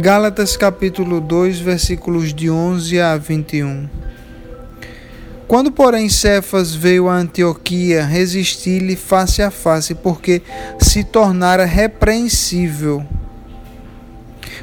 Gálatas capítulo 2, versículos de 11 a 21. Quando, porém, Cefas veio a Antioquia, resisti-lhe face a face, porque se tornara repreensível.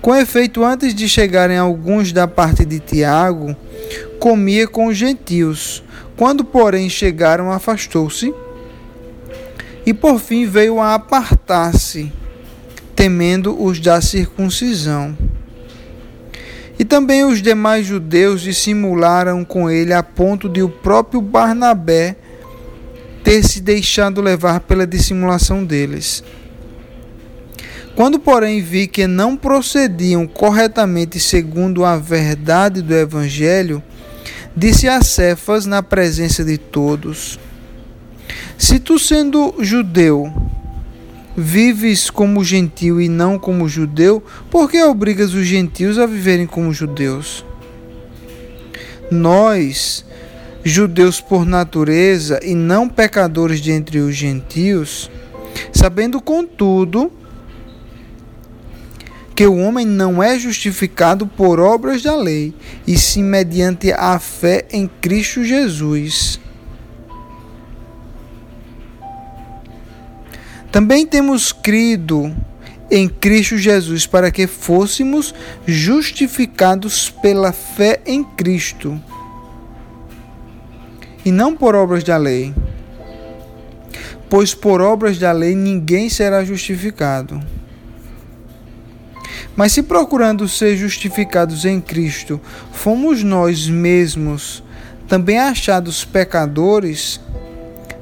Com efeito, antes de chegarem alguns da parte de Tiago, comia com os gentios. Quando, porém, chegaram, afastou-se e por fim veio a apartar-se temendo os da circuncisão. E também os demais judeus dissimularam com ele a ponto de o próprio Barnabé ter se deixado levar pela dissimulação deles. Quando, porém, vi que não procediam corretamente segundo a verdade do Evangelho, disse a Cefas na presença de todos: Se tu, sendo judeu, vives como gentil e não como judeu, por que obrigas os gentios a viverem como judeus? Nós, judeus por natureza e não pecadores de entre os gentios, sabendo contudo que o homem não é justificado por obras da lei, e sim mediante a fé em Cristo Jesus. Também temos crido em Cristo Jesus para que fôssemos justificados pela fé em Cristo e não por obras da lei. Pois por obras da lei ninguém será justificado. Mas se procurando ser justificados em Cristo, fomos nós mesmos também achados pecadores,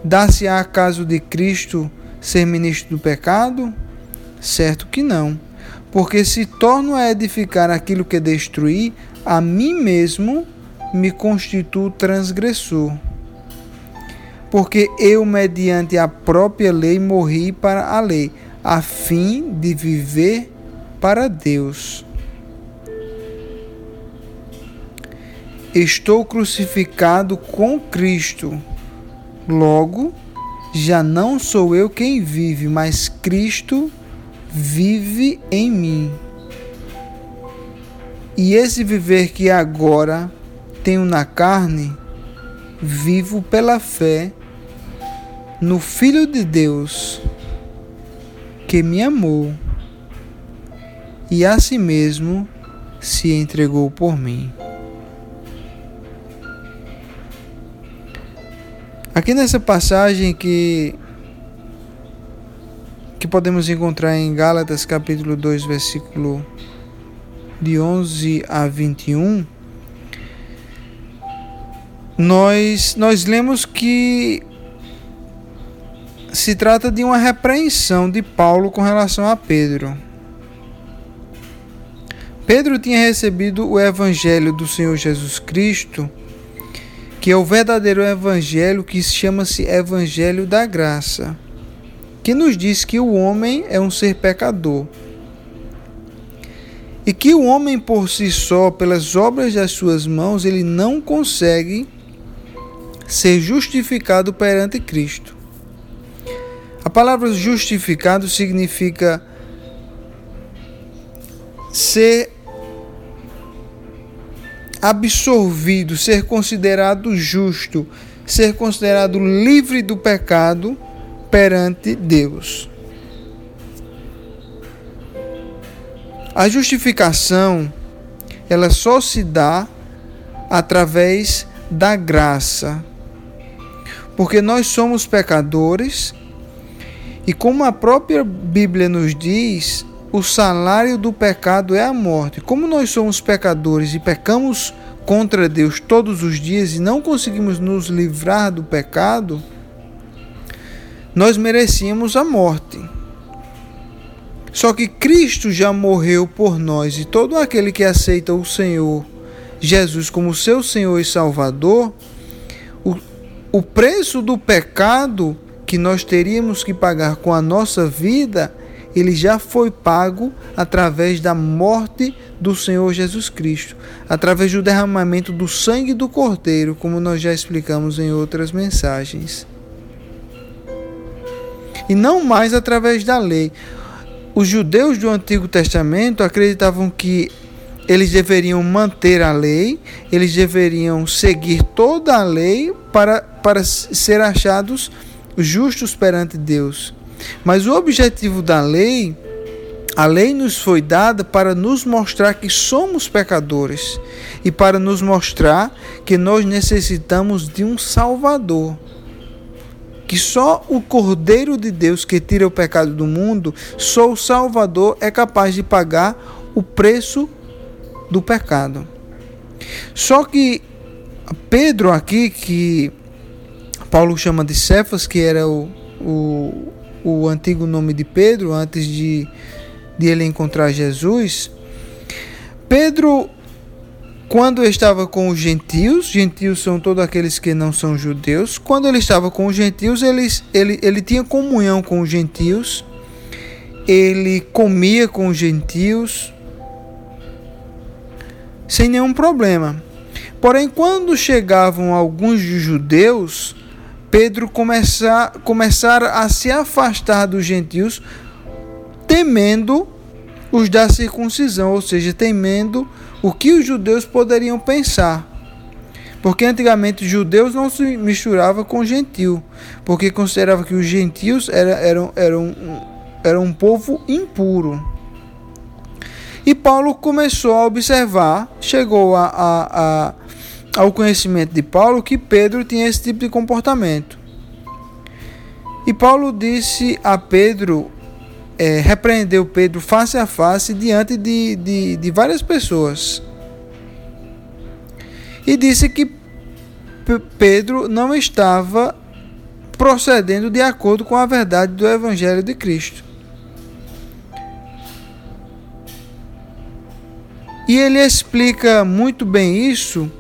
dá-se-á caso de Cristo ser ministro do pecado? Certo que não. Porque se torno a edificar aquilo que destruí, a mim mesmo me constituo transgressor. Porque eu, mediante a própria lei, morri para a lei, a fim de viver para Deus. Estou crucificado com Cristo. Logo, já não sou eu quem vive, mas Cristo vive em mim. E esse viver que agora tenho na carne, vivo pela fé no Filho de Deus, que me amou e a si mesmo se entregou por mim. Aqui nessa passagem que que podemos encontrar em Gálatas capítulo 2, versículo de 11 a 21, nós nós lemos que se trata de uma repreensão de Paulo com relação a Pedro. Pedro tinha recebido o evangelho do Senhor Jesus Cristo que é o verdadeiro evangelho que chama-se Evangelho da Graça, que nos diz que o homem é um ser pecador e que o homem por si só, pelas obras das suas mãos, ele não consegue ser justificado perante Cristo. A palavra justificado significa ser absolvido, ser considerado justo, ser considerado livre do pecado perante Deus. A justificação ela só se dá através da graça. Porque nós somos pecadores e como a própria Bíblia nos diz, o salário do pecado é a morte. Como nós somos pecadores e pecamos contra Deus todos os dias e não conseguimos nos livrar do pecado, nós merecíamos a morte. Só que Cristo já morreu por nós e todo aquele que aceita o Senhor Jesus como seu Senhor e Salvador, o, o preço do pecado que nós teríamos que pagar com a nossa vida ele já foi pago através da morte do Senhor Jesus Cristo, através do derramamento do sangue do Cordeiro, como nós já explicamos em outras mensagens. E não mais através da lei. os judeus do Antigo Testamento acreditavam que eles deveriam manter a lei, eles deveriam seguir toda a lei para, para ser achados justos perante Deus. Mas o objetivo da lei, a lei nos foi dada para nos mostrar que somos pecadores e para nos mostrar que nós necessitamos de um Salvador. Que só o Cordeiro de Deus que tira o pecado do mundo, só o Salvador é capaz de pagar o preço do pecado. Só que Pedro aqui, que Paulo chama de Cefas, que era o, o, o antigo nome de Pedro, antes de, de ele encontrar Jesus. Pedro, quando estava com os gentios, gentios são todos aqueles que não são judeus, quando ele estava com os gentios, ele, ele, ele tinha comunhão com os gentios, ele comia com os gentios, sem nenhum problema. Porém, quando chegavam alguns judeus, Pedro começar, começar a se afastar dos gentios, temendo os da circuncisão, ou seja, temendo o que os judeus poderiam pensar. Porque antigamente judeus não se misturavam com gentil, porque considerava que os gentios eram, eram, eram, eram um povo impuro. E Paulo começou a observar, chegou a, a, a ao conhecimento de Paulo que Pedro tinha esse tipo de comportamento. E Paulo disse a Pedro, é, repreendeu Pedro face a face diante de, de, de várias pessoas. E disse que Pedro não estava procedendo de acordo com a verdade do Evangelho de Cristo. E ele explica muito bem isso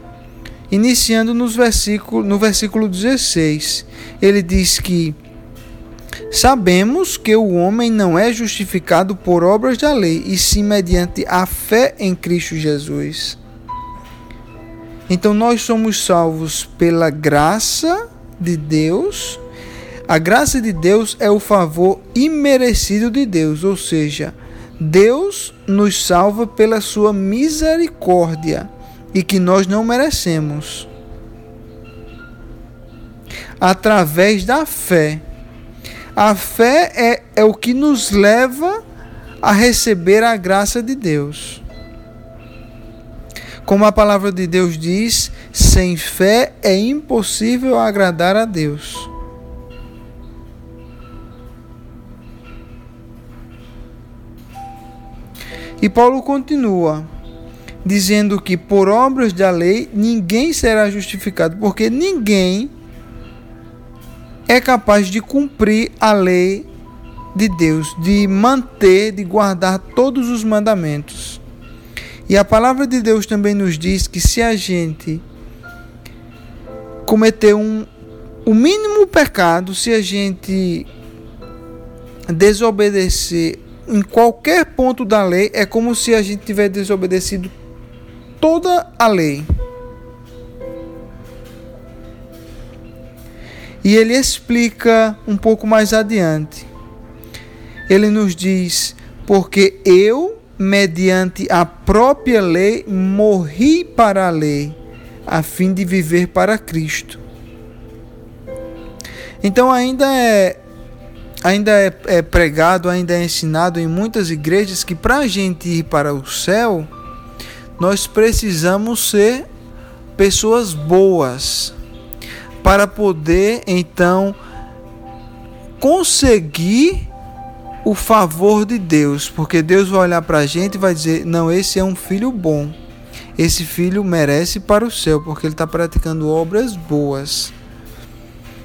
iniciando nos versículo, no versículo 16. Ele diz que sabemos que o homem não é justificado por obras da lei, e sim mediante a fé em Cristo Jesus. Então nós somos salvos pela graça de Deus. A graça de Deus é o favor imerecido de Deus, ou seja, Deus nos salva pela sua misericórdia e que nós não merecemos. Através da fé. A fé é, é o que nos leva a receber a graça de Deus. Como a palavra de Deus diz, sem fé é impossível agradar a Deus. E Paulo continua: dizendo que por obras da lei ninguém será justificado, porque ninguém é capaz de cumprir a lei de Deus, de manter, de guardar todos os mandamentos. E a palavra de Deus também nos diz que se a gente cometer um, o mínimo pecado, se a gente desobedecer em qualquer ponto da lei, é como se a gente tivesse desobedecido toda a lei. E ele explica um pouco mais adiante. Ele nos diz: Porque eu, mediante a própria lei, morri para a lei, a fim de viver para Cristo. Então ainda é ainda é, é pregado, ainda é ensinado em muitas igrejas que para a gente ir para o céu, nós precisamos ser pessoas boas para poder então conseguir o favor de Deus, porque Deus vai olhar para a gente e vai dizer: não, esse é um filho bom, esse filho merece para o céu, porque ele está praticando obras boas.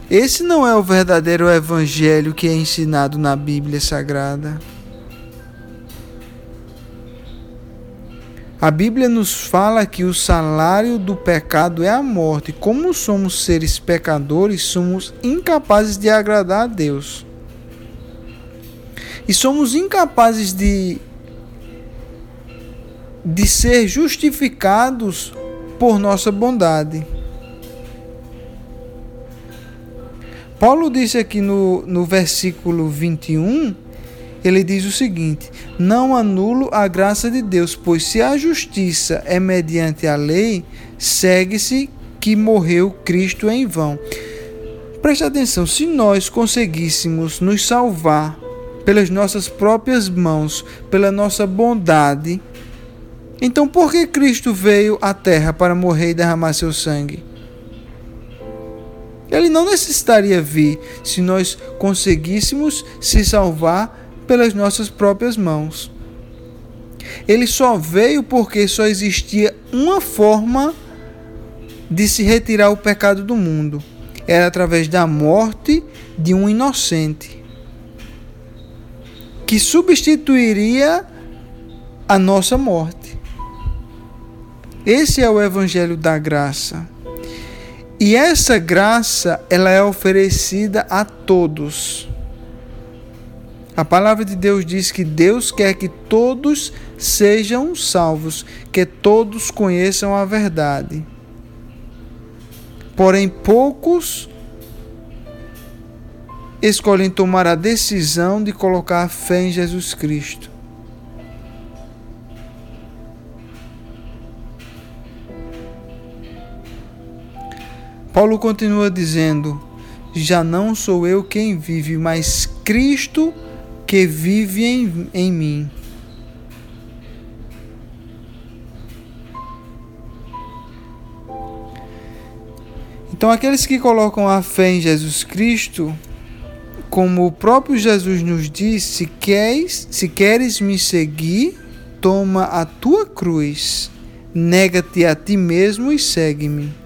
Esse não é o verdadeiro evangelho que é ensinado na Bíblia Sagrada. A Bíblia nos fala que o salário do pecado é a morte. Como somos seres pecadores, somos incapazes de agradar a Deus. E somos incapazes de de ser justificados por nossa bondade. Paulo disse aqui no, no versículo 21 ele diz o seguinte: Não anulo a graça de Deus, pois se a justiça é mediante a lei, segue-se que morreu Cristo em vão. Preste atenção, se nós conseguíssemos nos salvar pelas nossas próprias mãos, pela nossa bondade, então por que Cristo veio à terra para morrer e derramar seu sangue? Ele não necessitaria vir se nós conseguíssemos se salvar pelas nossas próprias mãos. Ele só veio porque só existia uma forma de se retirar o pecado do mundo. Era através da morte de um inocente, que substituiria a nossa morte. Esse é o evangelho da graça. E essa graça, ela é oferecida a todos. A palavra de Deus diz que Deus quer que todos sejam salvos, que todos conheçam a verdade. Porém, poucos escolhem tomar a decisão de colocar a fé em Jesus Cristo. Paulo continua dizendo: Já não sou eu quem vive, mas Cristo que vive em, em mim. Então, aqueles que colocam a fé em Jesus Cristo, como o próprio Jesus nos disse, se queres, se queres me seguir, toma a tua cruz, nega-te a ti mesmo e segue-me.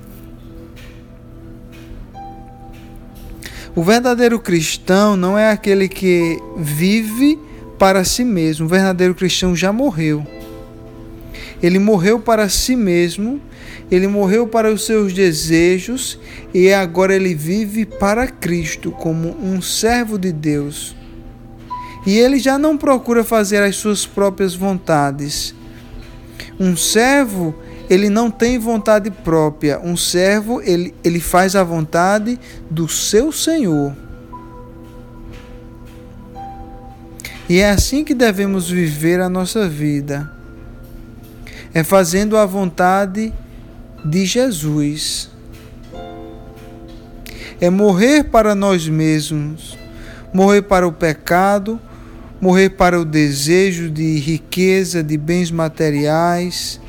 O verdadeiro cristão não é aquele que vive para si mesmo. O verdadeiro cristão já morreu. Ele morreu para si mesmo ele morreu para os seus desejos e agora ele vive para Cristo como um servo de Deus. E ele já não procura fazer as suas próprias vontades. Um servo, ele não tem vontade própria. Um servo, ele, ele faz a vontade do seu Senhor. E é assim que devemos viver a nossa vida. É fazendo a vontade de Jesus. É morrer para nós mesmos, morrer para o pecado, morrer para o desejo de riqueza, de bens materiais.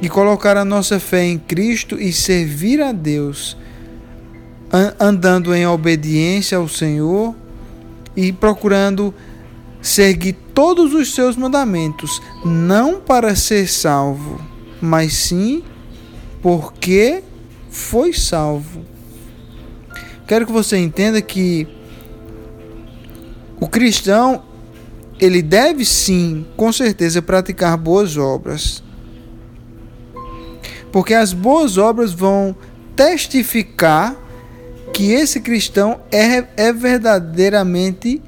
E colocar a nossa fé em Cristo e servir a Deus, andando em obediência ao Senhor e procurando seguir todos os seus mandamentos, não para ser salvo, mas sim porque foi salvo. Quero que você entenda que o cristão ele deve sim, com certeza, praticar boas obras. Porque as boas obras vão testificar que esse cristão é, é verdadeiramente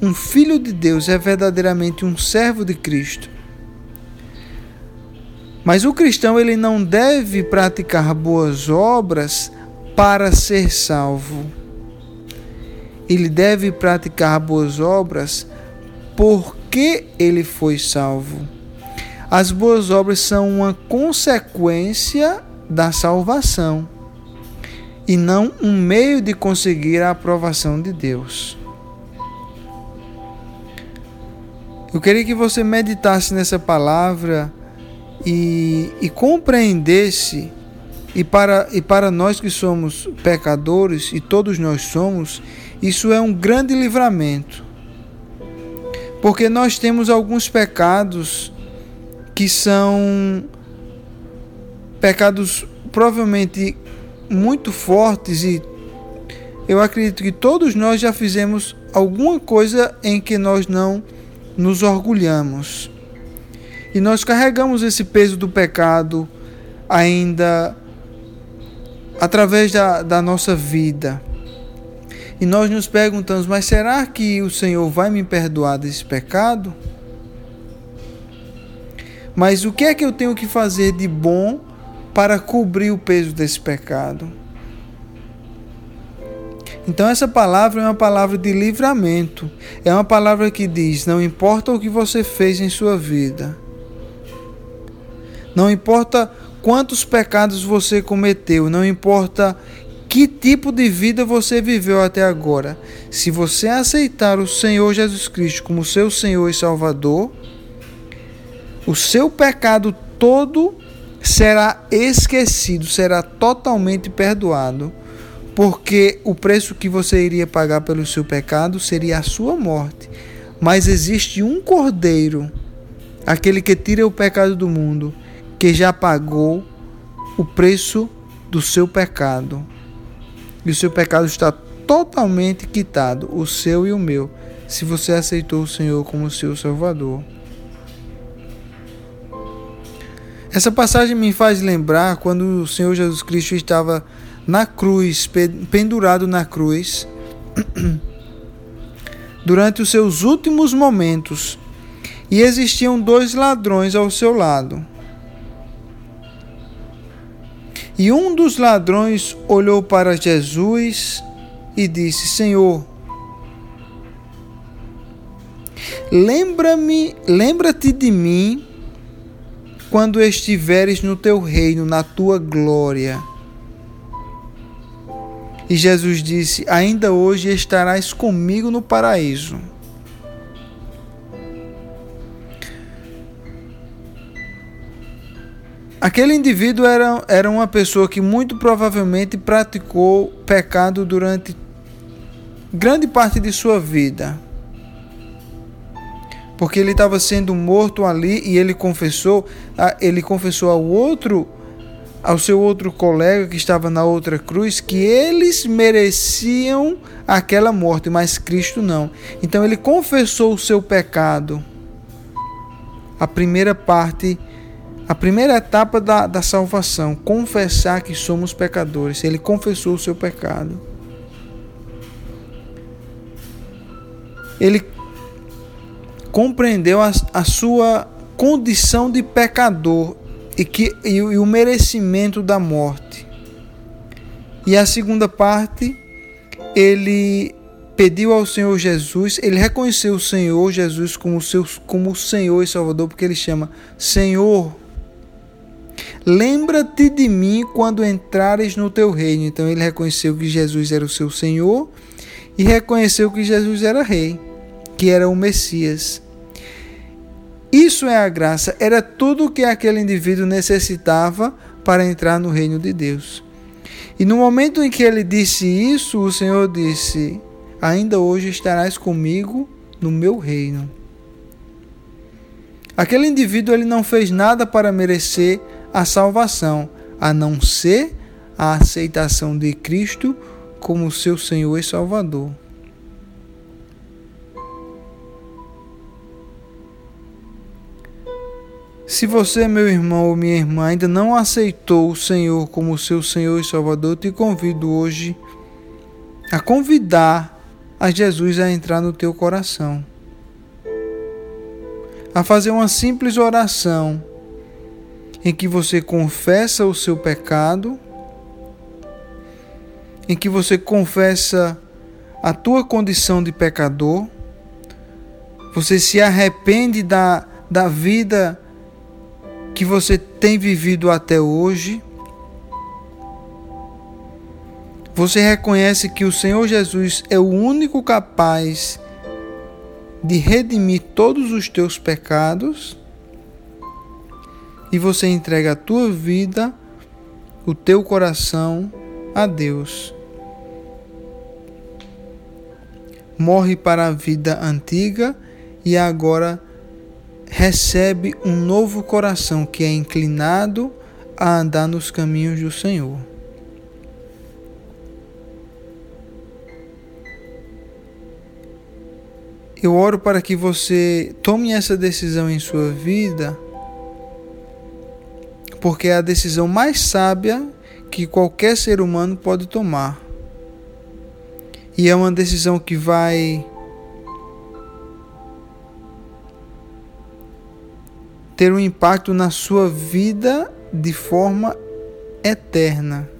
um filho de Deus é verdadeiramente um servo de Cristo. Mas o cristão ele não deve praticar boas obras para ser salvo. Ele deve praticar boas obras porque ele foi salvo. As boas obras são uma consequência da salvação e não um meio de conseguir a aprovação de Deus. Eu queria que você meditasse nessa palavra e, e compreendesse, e para, e para nós que somos pecadores, e todos nós somos, isso é um grande livramento. Porque nós temos alguns pecados que são pecados provavelmente muito fortes e eu acredito que todos nós já fizemos alguma coisa em que nós não nos orgulhamos. E nós carregamos esse peso do pecado ainda através da, da nossa vida. E nós nos perguntamos: mas será que o Senhor vai me perdoar desse pecado? Mas o que é que eu tenho que fazer de bom para cobrir o peso desse pecado? Então, essa palavra é uma palavra de livramento. É uma palavra que diz: não importa o que você fez em sua vida, não importa quantos pecados você cometeu, não importa que tipo de vida você viveu até agora. Se você aceitar o Senhor Jesus Cristo como seu Senhor e Salvador, o seu pecado todo será esquecido, será totalmente perdoado, porque o preço que você iria pagar pelo seu pecado seria a sua morte. Mas existe um cordeiro, aquele que tira o pecado do mundo, que já pagou o preço do seu pecado. E o seu pecado está totalmente quitado, o seu e o meu, se você aceitou o Senhor como seu Salvador. Essa passagem me faz lembrar quando o Senhor Jesus Cristo estava na cruz, pendurado na cruz, durante os seus últimos momentos, e existiam dois ladrões ao seu lado. E um dos ladrões olhou para Jesus e disse: Senhor, lembra-me, lembra-te de mim quando estiveres no teu reino, na tua glória. E Jesus disse: Ainda hoje estarás comigo no paraíso. Aquele indivíduo era, era uma pessoa que muito provavelmente praticou pecado durante grande parte de sua vida porque ele estava sendo morto ali e ele confessou, ele confessou ao outro, ao seu outro colega que estava na outra cruz, que eles mereciam aquela morte, mas Cristo não. Então ele confessou o seu pecado. A primeira parte, a primeira etapa da, da salvação, confessar que somos pecadores. Ele confessou o seu pecado. Ele compreendeu a, a sua condição de pecador e, que, e, e o merecimento da morte. E a segunda parte, ele pediu ao Senhor Jesus, ele reconheceu o Senhor Jesus como, seu, como Senhor e Salvador, porque ele chama Senhor. Lembra-te de mim quando entrares no teu reino. Então ele reconheceu que Jesus era o seu Senhor e reconheceu que Jesus era rei, que era o Messias. Isso é a graça, era tudo o que aquele indivíduo necessitava para entrar no reino de Deus. E no momento em que ele disse isso, o Senhor disse: Ainda hoje estarás comigo no meu reino. Aquele indivíduo ele não fez nada para merecer a salvação, a não ser a aceitação de Cristo como seu Senhor e Salvador. Se você, meu irmão ou minha irmã, ainda não aceitou o Senhor como seu Senhor e Salvador, te convido hoje a convidar a Jesus a entrar no teu coração. A fazer uma simples oração em que você confessa o seu pecado, em que você confessa a tua condição de pecador, você se arrepende da, da vida que você tem vivido até hoje. Você reconhece que o Senhor Jesus é o único capaz de redimir todos os teus pecados e você entrega a tua vida, o teu coração a Deus. Morre para a vida antiga e agora recebe um novo coração que é inclinado a andar nos caminhos do Senhor. Eu oro para que você tome essa decisão em sua vida, porque é a decisão mais sábia que qualquer ser humano pode tomar. E é uma decisão que vai ter um impacto na sua vida de forma eterna.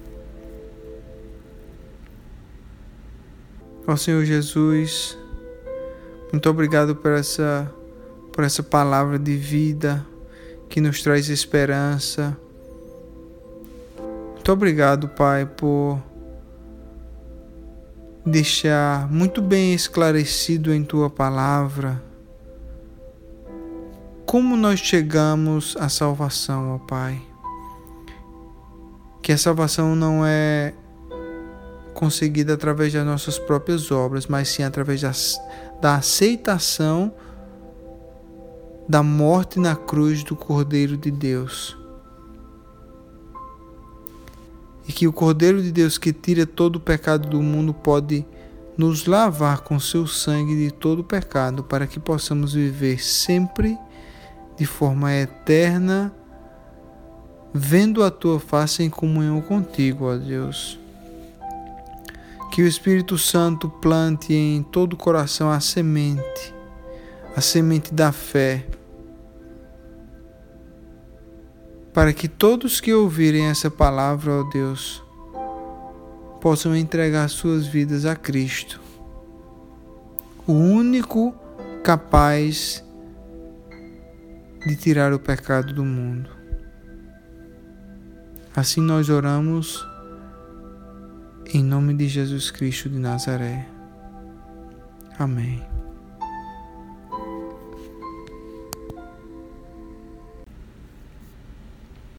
Ó Senhor Jesus, muito obrigado por essa, por essa palavra de vida que nos traz esperança. Muito obrigado, Pai, por deixar muito bem esclarecido em tua palavra como nós chegamos à salvação, ó Pai. Que a salvação não é conseguida através das nossas próprias obras, mas sim através da, da aceitação da morte na cruz do Cordeiro de Deus. E que o Cordeiro de Deus que tira todo o pecado do mundo pode nos lavar com seu sangue de todo o pecado, para que possamos viver sempre de forma eterna, vendo a tua face em comunhão contigo, ó Deus. Que o Espírito Santo plante em todo o coração a semente, a semente da fé, para que todos que ouvirem essa palavra, ó Deus, possam entregar suas vidas a Cristo, o único capaz de tirar o pecado do mundo. Assim nós oramos em nome de Jesus Cristo de Nazaré. Amém.